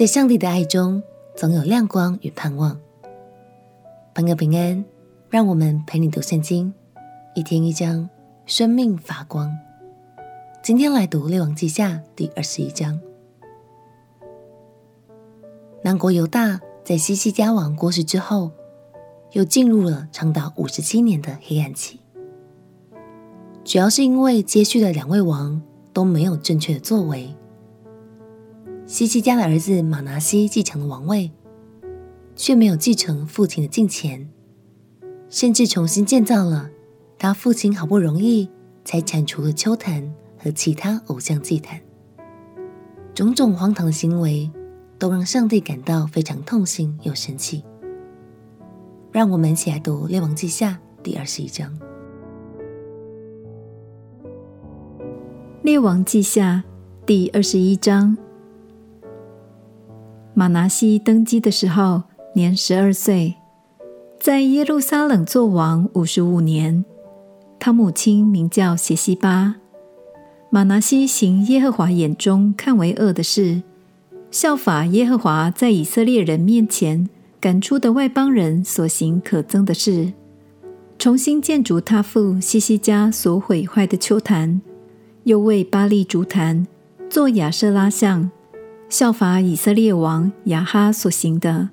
在上帝的爱中，总有亮光与盼望。朋友平安，让我们陪你读圣经，一天一章，生命发光。今天来读《列王记下》第二十一章。南国犹大在西西家王过世之后，又进入了长达五十七年的黑暗期。主要是因为接续的两位王都没有正确的作为。西西家的儿子玛拿西继承了王位，却没有继承父亲的敬虔，甚至重新建造了他父亲好不容易才铲除的邱坛和其他偶像祭坛。种种荒唐的行为，都让上帝感到非常痛心又生气。让我们一起来读《列王记下》第二十一章。列王记下第二十一章，玛拿西登基的时候年十二岁，在耶路撒冷作王五十五年。他母亲名叫谢西巴。玛拿西行耶和华眼中看为恶的事，效法耶和华在以色列人面前赶出的外邦人所行可憎的事，重新建筑他父西西家所毁坏的邱坛。又为巴力竹坛，做亚舍拉像，效法以色列王亚哈所行的，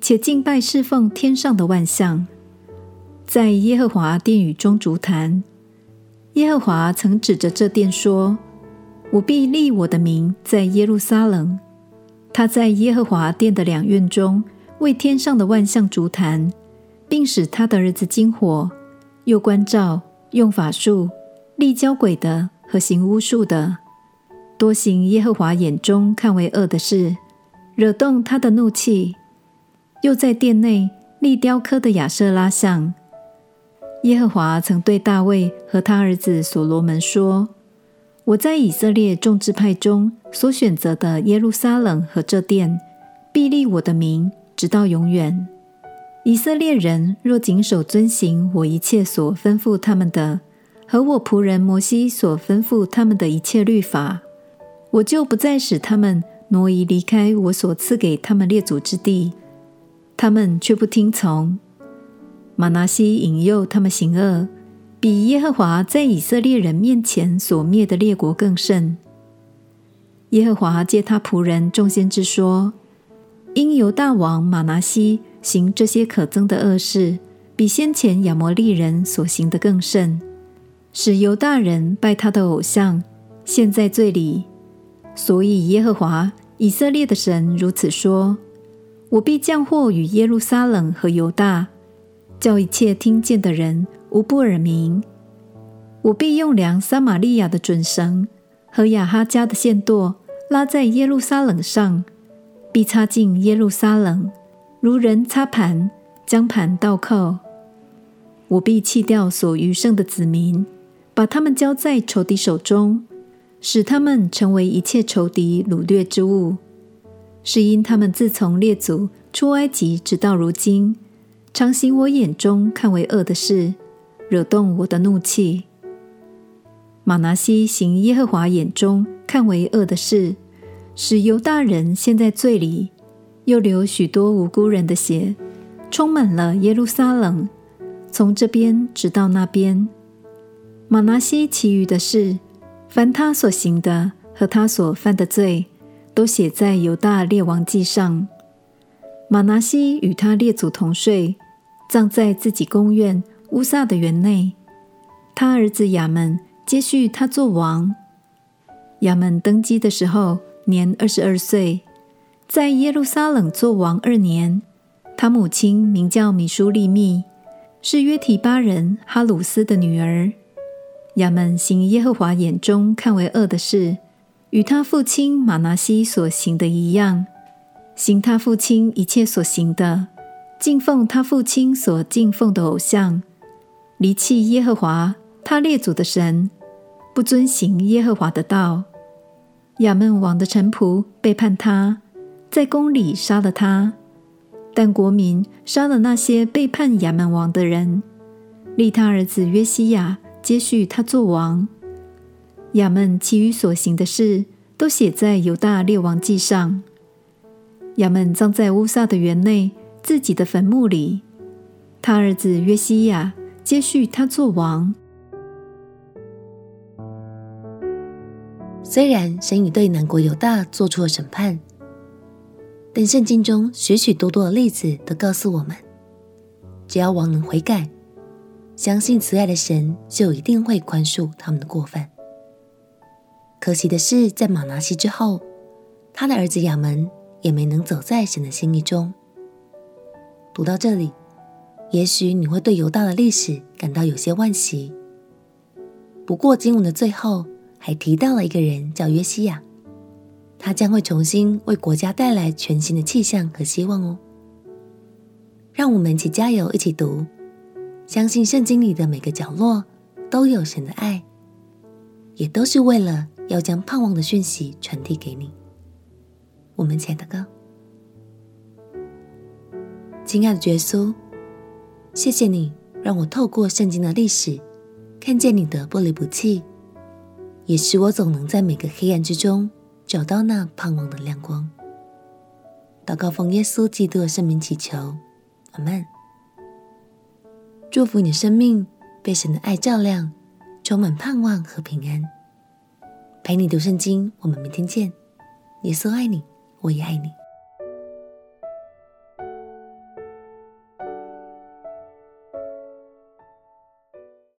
且敬拜侍奉天上的万象，在耶和华殿宇中足坛。耶和华曾指着这殿说：“我必立我的名在耶路撒冷。”他在耶和华殿的两院中为天上的万象足坛，并使他的儿子金火，又关照用法术立交鬼的。和行巫术的，多行耶和华眼中看为恶的事，惹动他的怒气，又在殿内立雕刻的亚瑟拉像。耶和华曾对大卫和他儿子所罗门说：“我在以色列众支派中所选择的耶路撒冷和这殿，必立我的名，直到永远。以色列人若谨守遵行我一切所吩咐他们的。”和我仆人摩西所吩咐他们的一切律法，我就不再使他们挪移离开我所赐给他们列祖之地。他们却不听从。玛拿西引诱他们行恶，比耶和华在以色列人面前所灭的列国更甚。耶和华借他仆人众先知说：因犹大王玛拿西行这些可憎的恶事，比先前亚摩利人所行的更甚。使犹大人拜他的偶像，陷在罪里。所以耶和华以色列的神如此说：我必降祸与耶路撒冷和犹大，叫一切听见的人无不耳鸣。我必用量撒玛利亚的准绳和亚哈家的线舵拉在耶路撒冷上，必擦尽耶路撒冷，如人擦盘，将盘倒扣。我必弃掉所余剩的子民。把他们交在仇敌手中，使他们成为一切仇敌掳掠之物。是因他们自从列祖出埃及直到如今，常行我眼中看为恶的事，惹动我的怒气。玛拿西行耶和华眼中看为恶的事，使犹大人陷在罪里，又流许多无辜人的血，充满了耶路撒冷，从这边直到那边。玛拿西其余的事，凡他所行的和他所犯的罪，都写在犹大列王记上。玛拿西与他列祖同睡，葬在自己宫院乌撒的园内。他儿子亚门接续他做王。亚门登基的时候年二十二岁，在耶路撒冷做王二年。他母亲名叫米舒利密，是约提巴人哈鲁斯的女儿。亚门行耶和华眼中看为恶的事，与他父亲玛拿西所行的一样，行他父亲一切所行的，敬奉他父亲所敬奉的偶像，离弃耶和华他列祖的神，不遵行耶和华的道。亚门王的臣仆背叛他，在宫里杀了他，但国民杀了那些背叛亚门王的人，立他儿子约西亚。接续他做王，亚们其余所行的事，都写在犹大列王记上。亚们葬在乌撒的园内自己的坟墓里。他儿子约西亚接续他做王。虽然神已对南国犹大做出了审判，但圣经中许许多多的例子都告诉我们，只要王能悔改，相信慈爱的神就一定会宽恕他们的过犯。可惜的是，在玛拿西之后，他的儿子亚门也没能走在神的心意中。读到这里，也许你会对犹大的历史感到有些惋惜。不过经文的最后，还提到了一个人叫约西亚，他将会重新为国家带来全新的气象和希望哦。让我们一起加油，一起读，相信圣经里的每个角落都有神的爱，也都是为了要将盼望的讯息传递给你。我们亲爱的哥，亲爱的耶稣，谢谢你让我透过圣经的历史，看见你的不离不弃。也使我总能在每个黑暗之中找到那盼望的亮光。祷告奉耶稣基督的圣名祈求，阿门。祝福你的生命被神的爱照亮，充满盼望和平安。陪你读圣经，我们明天见。耶稣爱你，我也爱你。